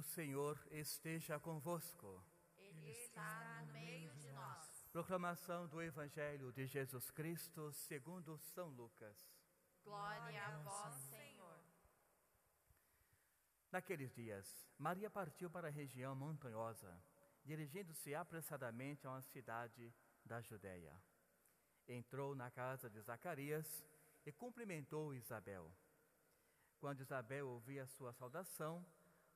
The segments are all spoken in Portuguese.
O Senhor esteja convosco. Ele está no meio de nós. Proclamação do Evangelho de Jesus Cristo segundo São Lucas. Glória a vós, Senhor. Naqueles dias, Maria partiu para a região montanhosa, dirigindo-se apressadamente a uma cidade da Judéia. Entrou na casa de Zacarias e cumprimentou Isabel. Quando Isabel ouvia a sua saudação,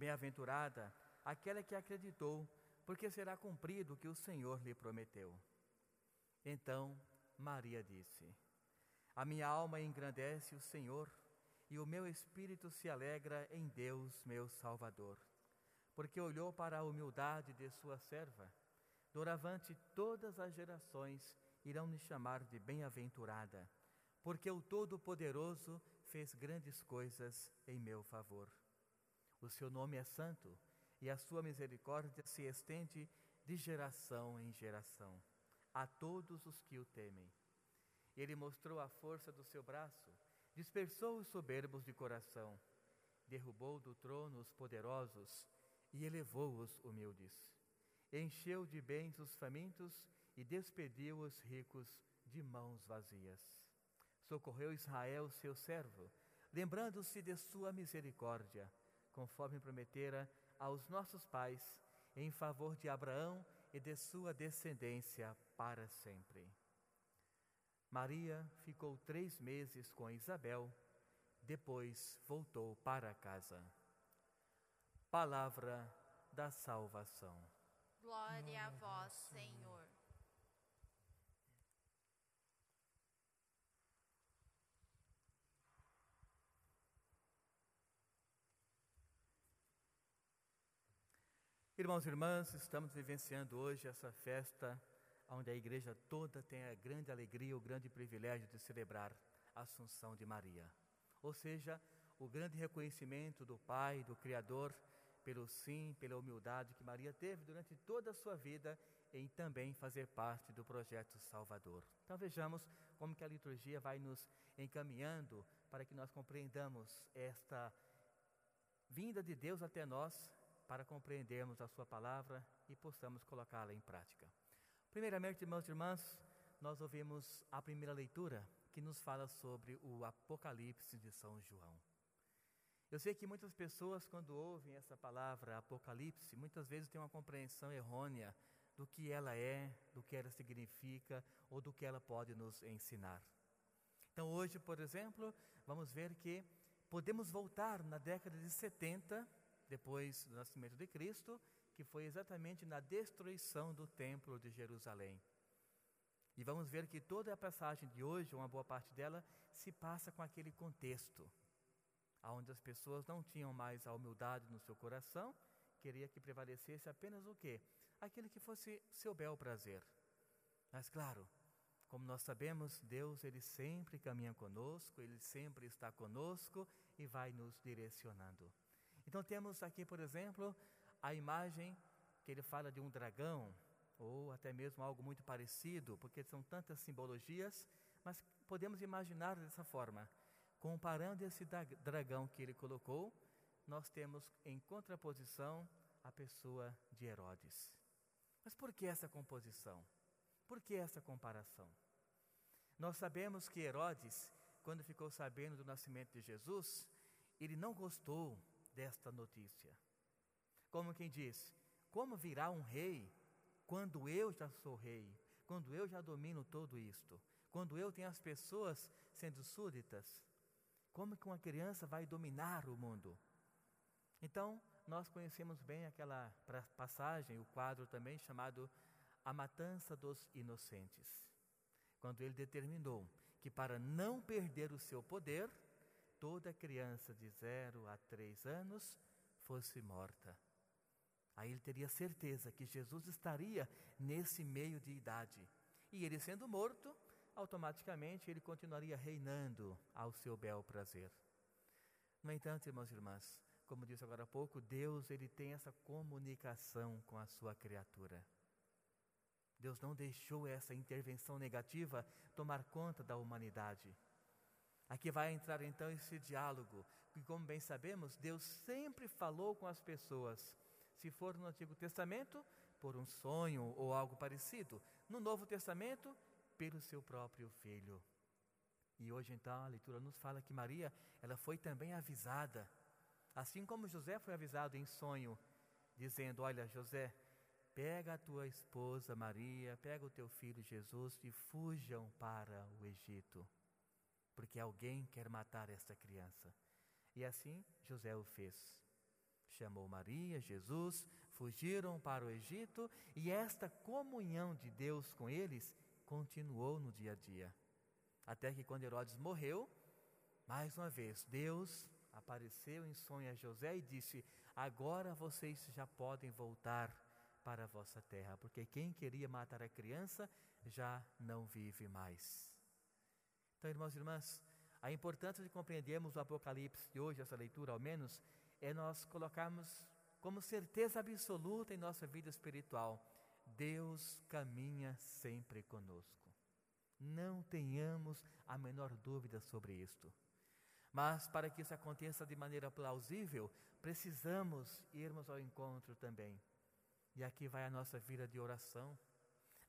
Bem-aventurada aquela que acreditou, porque será cumprido o que o Senhor lhe prometeu. Então Maria disse: A minha alma engrandece o Senhor, e o meu espírito se alegra em Deus, meu Salvador, porque olhou para a humildade de sua serva. Doravante todas as gerações irão me chamar de bem-aventurada, porque o Todo-Poderoso fez grandes coisas em meu favor. O seu nome é santo e a sua misericórdia se estende de geração em geração a todos os que o temem. Ele mostrou a força do seu braço, dispersou os soberbos de coração, derrubou do trono os poderosos e elevou os humildes. Encheu de bens os famintos e despediu os ricos de mãos vazias. Socorreu Israel, seu servo, lembrando-se de sua misericórdia conforme prometera aos nossos pais, em favor de Abraão e de sua descendência para sempre. Maria ficou três meses com Isabel, depois voltou para casa. Palavra da salvação. Glória a vós, Senhor. Irmãos e irmãs, estamos vivenciando hoje essa festa onde a igreja toda tem a grande alegria, o grande privilégio de celebrar a Assunção de Maria. Ou seja, o grande reconhecimento do Pai, do Criador, pelo sim, pela humildade que Maria teve durante toda a sua vida em também fazer parte do projeto Salvador. Então vejamos como que a liturgia vai nos encaminhando para que nós compreendamos esta vinda de Deus até nós para compreendermos a Sua palavra e possamos colocá-la em prática. Primeiramente, irmãos e irmãs, nós ouvimos a primeira leitura que nos fala sobre o Apocalipse de São João. Eu sei que muitas pessoas, quando ouvem essa palavra Apocalipse, muitas vezes têm uma compreensão errônea do que ela é, do que ela significa ou do que ela pode nos ensinar. Então, hoje, por exemplo, vamos ver que podemos voltar na década de 70 depois do nascimento de Cristo, que foi exatamente na destruição do Templo de Jerusalém. E vamos ver que toda a passagem de hoje, uma boa parte dela, se passa com aquele contexto, onde as pessoas não tinham mais a humildade no seu coração, queria que prevalecesse apenas o quê? Aquele que fosse seu bel prazer. Mas claro, como nós sabemos, Deus ele sempre caminha conosco, ele sempre está conosco e vai nos direcionando. Então temos aqui, por exemplo, a imagem que ele fala de um dragão, ou até mesmo algo muito parecido, porque são tantas simbologias, mas podemos imaginar dessa forma. Comparando esse dragão que ele colocou, nós temos em contraposição a pessoa de Herodes. Mas por que essa composição? Por que essa comparação? Nós sabemos que Herodes, quando ficou sabendo do nascimento de Jesus, ele não gostou desta notícia. Como quem diz: Como virá um rei quando eu já sou rei, quando eu já domino tudo isto, quando eu tenho as pessoas sendo súditas? Como que uma criança vai dominar o mundo? Então, nós conhecemos bem aquela passagem, o quadro também chamado A Matança dos Inocentes. Quando ele determinou que para não perder o seu poder, toda criança de 0 a 3 anos fosse morta. Aí ele teria certeza que Jesus estaria nesse meio de idade. E ele sendo morto, automaticamente ele continuaria reinando ao seu bel prazer. No entanto, irmãos e irmãs, como disse agora há pouco, Deus ele tem essa comunicação com a sua criatura. Deus não deixou essa intervenção negativa tomar conta da humanidade. Aqui vai entrar então esse diálogo, e como bem sabemos, Deus sempre falou com as pessoas. Se for no Antigo Testamento, por um sonho ou algo parecido. No Novo Testamento, pelo seu próprio filho. E hoje então a leitura nos fala que Maria, ela foi também avisada, assim como José foi avisado em sonho, dizendo: "Olha, José, pega a tua esposa Maria, pega o teu filho Jesus e fujam para o Egito, porque alguém quer matar esta criança." E assim José o fez. Chamou Maria, Jesus, fugiram para o Egito e esta comunhão de Deus com eles continuou no dia a dia. Até que quando Herodes morreu, mais uma vez, Deus apareceu em sonho a José e disse: Agora vocês já podem voltar para a vossa terra, porque quem queria matar a criança já não vive mais. Então, irmãos e irmãs, a importância de compreendermos o Apocalipse de hoje, essa leitura ao menos, é nós colocarmos como certeza absoluta em nossa vida espiritual Deus caminha sempre conosco. Não tenhamos a menor dúvida sobre isto. Mas para que isso aconteça de maneira plausível, precisamos irmos ao encontro também. E aqui vai a nossa vida de oração,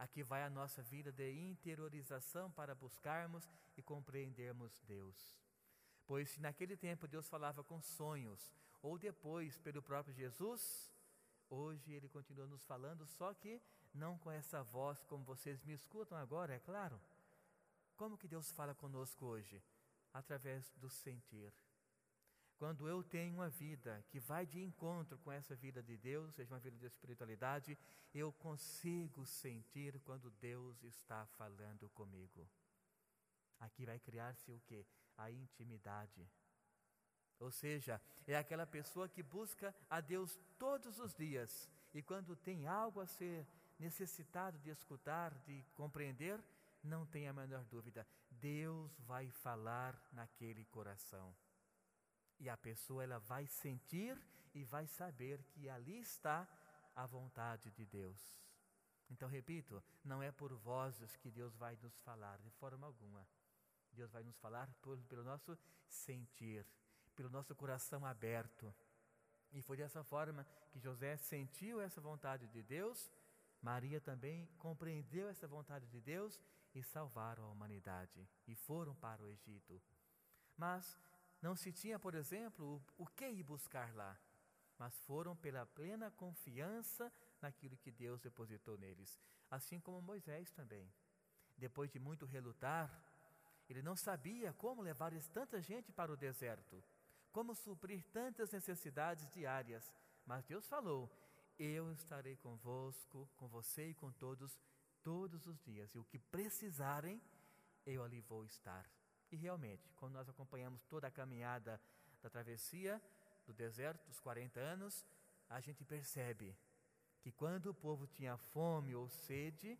aqui vai a nossa vida de interiorização para buscarmos e compreendermos Deus. Pois se naquele tempo Deus falava com sonhos, ou depois pelo próprio Jesus, Hoje ele continua nos falando, só que não com essa voz como vocês me escutam agora, é claro. Como que Deus fala conosco hoje? Através do sentir. Quando eu tenho uma vida que vai de encontro com essa vida de Deus, seja uma vida de espiritualidade, eu consigo sentir quando Deus está falando comigo. Aqui vai criar-se o que? A intimidade. Ou seja, é aquela pessoa que busca a Deus todos os dias e quando tem algo a ser necessitado de escutar, de compreender, não tem a menor dúvida, Deus vai falar naquele coração. E a pessoa ela vai sentir e vai saber que ali está a vontade de Deus. Então, repito, não é por vozes que Deus vai nos falar, de forma alguma. Deus vai nos falar por, pelo nosso sentir pelo nosso coração aberto. E foi dessa forma que José sentiu essa vontade de Deus, Maria também compreendeu essa vontade de Deus e salvaram a humanidade e foram para o Egito. Mas não se tinha, por exemplo, o, o que ir buscar lá, mas foram pela plena confiança naquilo que Deus depositou neles, assim como Moisés também. Depois de muito relutar, ele não sabia como levar tanta gente para o deserto como suprir tantas necessidades diárias. Mas Deus falou: Eu estarei convosco, com você e com todos, todos os dias. E o que precisarem, eu ali vou estar. E realmente, quando nós acompanhamos toda a caminhada da travessia do deserto, dos 40 anos, a gente percebe que quando o povo tinha fome ou sede,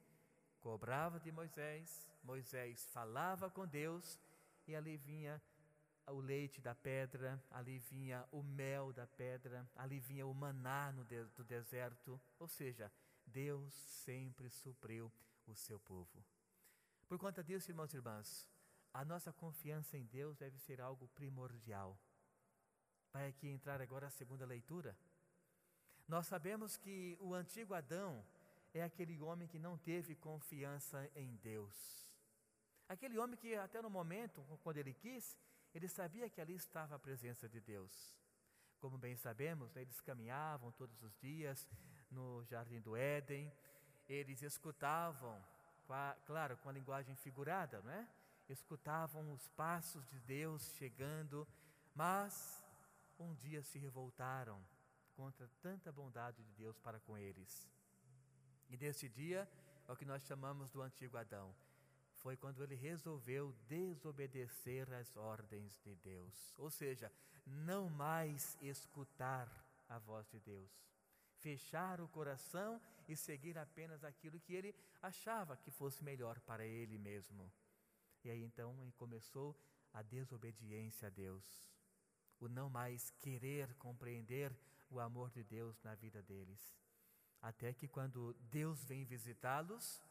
cobrava de Moisés, Moisés falava com Deus e ali vinha o leite da pedra, ali vinha o mel da pedra, ali vinha o maná no de, do deserto, ou seja, Deus sempre supriu o seu povo. Por conta disso, irmãos e irmãs, a nossa confiança em Deus deve ser algo primordial. Vai aqui entrar agora a segunda leitura. Nós sabemos que o antigo Adão é aquele homem que não teve confiança em Deus. Aquele homem que até no momento, quando ele quis, ele sabia que ali estava a presença de Deus. Como bem sabemos, eles caminhavam todos os dias no jardim do Éden, eles escutavam, claro, com a linguagem figurada, não é? Escutavam os passos de Deus chegando, mas um dia se revoltaram contra tanta bondade de Deus para com eles. E nesse dia é o que nós chamamos do antigo Adão foi quando ele resolveu desobedecer às ordens de Deus, ou seja, não mais escutar a voz de Deus. fechar o coração e seguir apenas aquilo que ele achava que fosse melhor para ele mesmo. E aí então começou a desobediência a Deus, o não mais querer compreender o amor de Deus na vida deles. Até que quando Deus vem visitá-los,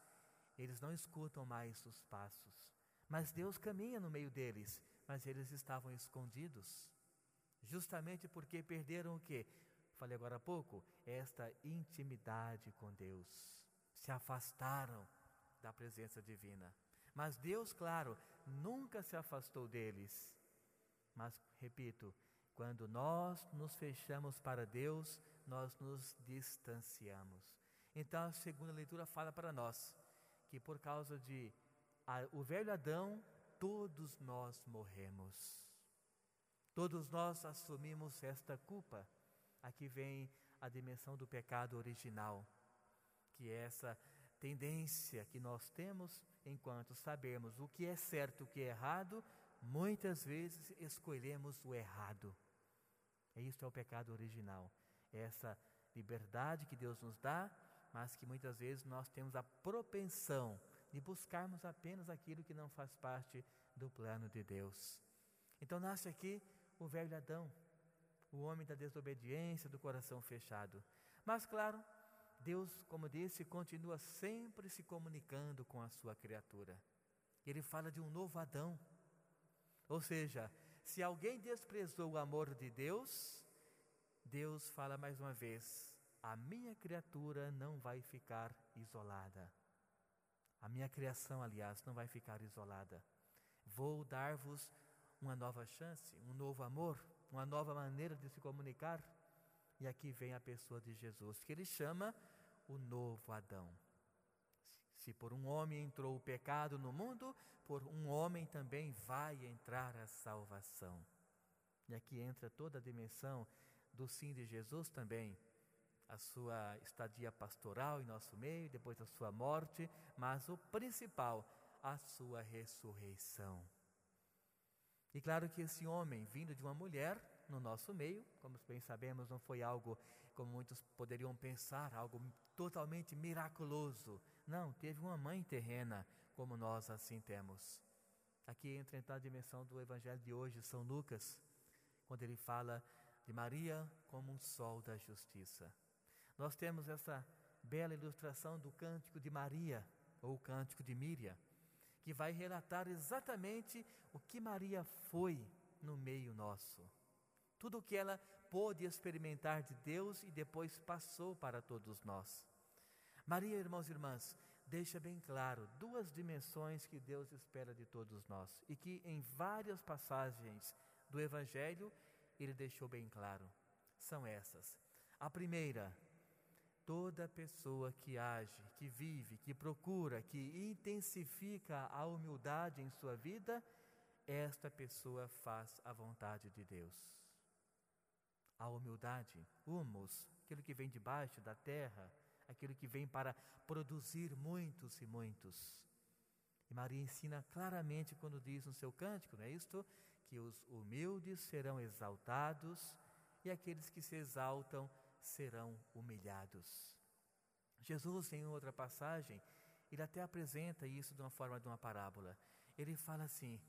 eles não escutam mais os passos. Mas Deus caminha no meio deles, mas eles estavam escondidos. Justamente porque perderam o que? Falei agora há pouco, esta intimidade com Deus. Se afastaram da presença divina. Mas Deus, claro, nunca se afastou deles. Mas, repito, quando nós nos fechamos para Deus, nós nos distanciamos. Então, a segunda leitura fala para nós que por causa de a, o velho Adão, todos nós morremos. Todos nós assumimos esta culpa. Aqui vem a dimensão do pecado original, que é essa tendência que nós temos enquanto sabemos o que é certo e o que é errado, muitas vezes escolhemos o errado. É isso é o pecado original. É essa liberdade que Deus nos dá, mas que muitas vezes nós temos a propensão de buscarmos apenas aquilo que não faz parte do plano de Deus. Então nasce aqui o velho Adão, o homem da desobediência, do coração fechado. Mas claro, Deus, como disse, continua sempre se comunicando com a sua criatura. Ele fala de um novo Adão. Ou seja, se alguém desprezou o amor de Deus, Deus fala mais uma vez: a minha criatura não vai ficar isolada. A minha criação, aliás, não vai ficar isolada. Vou dar-vos uma nova chance, um novo amor, uma nova maneira de se comunicar. E aqui vem a pessoa de Jesus, que ele chama o novo Adão. Se por um homem entrou o pecado no mundo, por um homem também vai entrar a salvação. E aqui entra toda a dimensão do sim de Jesus também, a sua estadia pastoral em nosso meio, depois a sua morte, mas o principal, a sua ressurreição. E claro que esse homem, vindo de uma mulher no nosso meio, como bem sabemos, não foi algo como muitos poderiam pensar, algo totalmente miraculoso. Não, teve uma mãe terrena, como nós assim temos. Aqui entra então a dimensão do evangelho de hoje, São Lucas, quando ele fala de Maria como um sol da justiça. Nós temos essa bela ilustração do cântico de Maria, ou cântico de Míria, que vai relatar exatamente o que Maria foi no meio nosso. Tudo o que ela pôde experimentar de Deus e depois passou para todos nós. Maria, irmãos e irmãs, deixa bem claro duas dimensões que Deus espera de todos nós e que em várias passagens do Evangelho ele deixou bem claro. São essas. A primeira, toda pessoa que age, que vive, que procura, que intensifica a humildade em sua vida, esta pessoa faz a vontade de Deus. A humildade, humus, aquilo que vem debaixo da terra, aquilo que vem para produzir muitos e muitos. E Maria ensina claramente quando diz no seu cântico, não é isto? Que os humildes serão exaltados e aqueles que se exaltam serão humilhados. Jesus, em outra passagem, ele até apresenta isso de uma forma de uma parábola. Ele fala assim: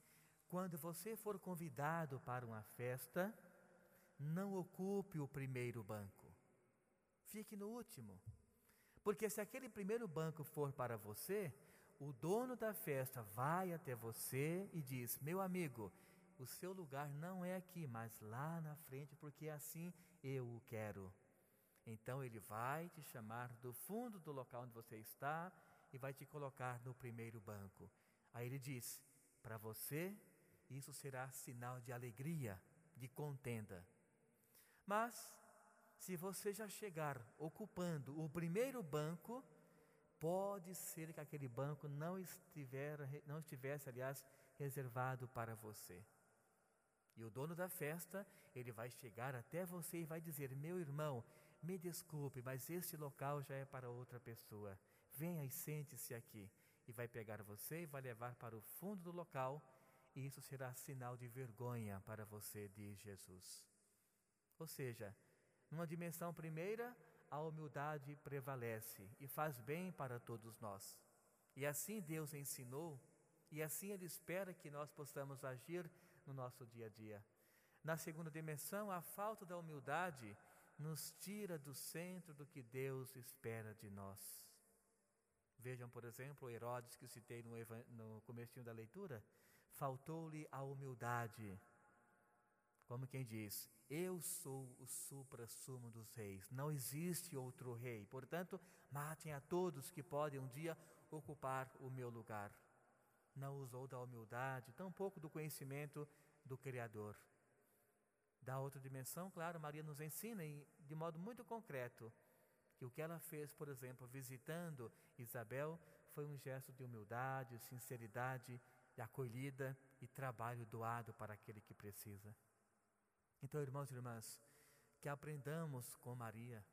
quando você for convidado para uma festa, não ocupe o primeiro banco. Fique no último. Porque se aquele primeiro banco for para você, o dono da festa vai até você e diz: Meu amigo, o seu lugar não é aqui, mas lá na frente, porque assim eu o quero. Então ele vai te chamar do fundo do local onde você está e vai te colocar no primeiro banco. Aí ele diz: Para você, isso será sinal de alegria, de contenda. Mas se você já chegar ocupando o primeiro banco, pode ser que aquele banco não, estiver, não estivesse, aliás, reservado para você. E o dono da festa, ele vai chegar até você e vai dizer: Meu irmão, me desculpe, mas este local já é para outra pessoa. Venha e sente-se aqui. E vai pegar você e vai levar para o fundo do local, e isso será sinal de vergonha para você, diz Jesus. Ou seja, numa dimensão primeira, a humildade prevalece e faz bem para todos nós. E assim Deus ensinou, e assim Ele espera que nós possamos agir no nosso dia a dia. Na segunda dimensão, a falta da humildade nos tira do centro do que Deus espera de nós. Vejam, por exemplo, Herodes que citei no, no começo da leitura, faltou-lhe a humildade. Como quem diz, eu sou o supra-sumo dos reis, não existe outro rei. Portanto, matem a todos que podem um dia ocupar o meu lugar. Não usou da humildade, tampouco do conhecimento do Criador. Da outra dimensão, claro, Maria nos ensina de modo muito concreto que o que ela fez, por exemplo, visitando Isabel, foi um gesto de humildade, sinceridade, de acolhida e trabalho doado para aquele que precisa. Então, irmãos e irmãs, que aprendamos com Maria,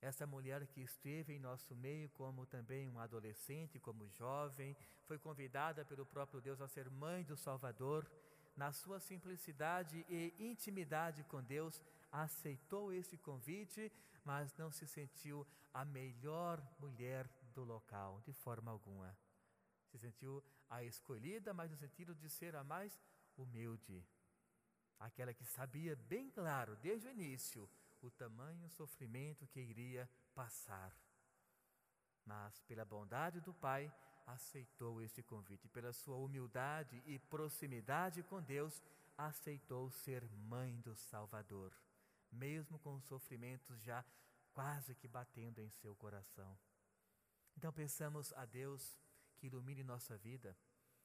essa mulher que esteve em nosso meio como também um adolescente, como jovem, foi convidada pelo próprio Deus a ser mãe do Salvador, na sua simplicidade e intimidade com Deus, aceitou esse convite, mas não se sentiu a melhor mulher do local, de forma alguma. Se sentiu a escolhida, mas no sentido de ser a mais humilde. Aquela que sabia bem claro, desde o início, o tamanho sofrimento que iria passar. Mas, pela bondade do Pai, aceitou este convite. Pela sua humildade e proximidade com Deus, aceitou ser mãe do Salvador, mesmo com os sofrimentos já quase que batendo em seu coração. Então pensamos a Deus que ilumine nossa vida,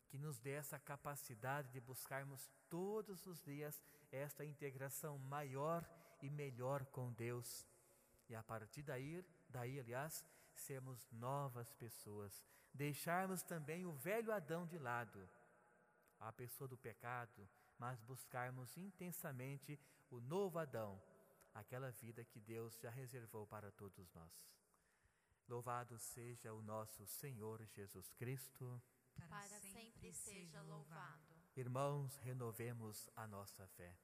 que nos dê essa capacidade de buscarmos todos os dias esta integração maior e melhor com Deus. E a partir daí, daí aliás, sermos novas pessoas, deixarmos também o velho Adão de lado, a pessoa do pecado, mas buscarmos intensamente o novo Adão, aquela vida que Deus já reservou para todos nós. Louvado seja o nosso Senhor Jesus Cristo. Para sempre seja louvado. Irmãos, renovemos a nossa fé.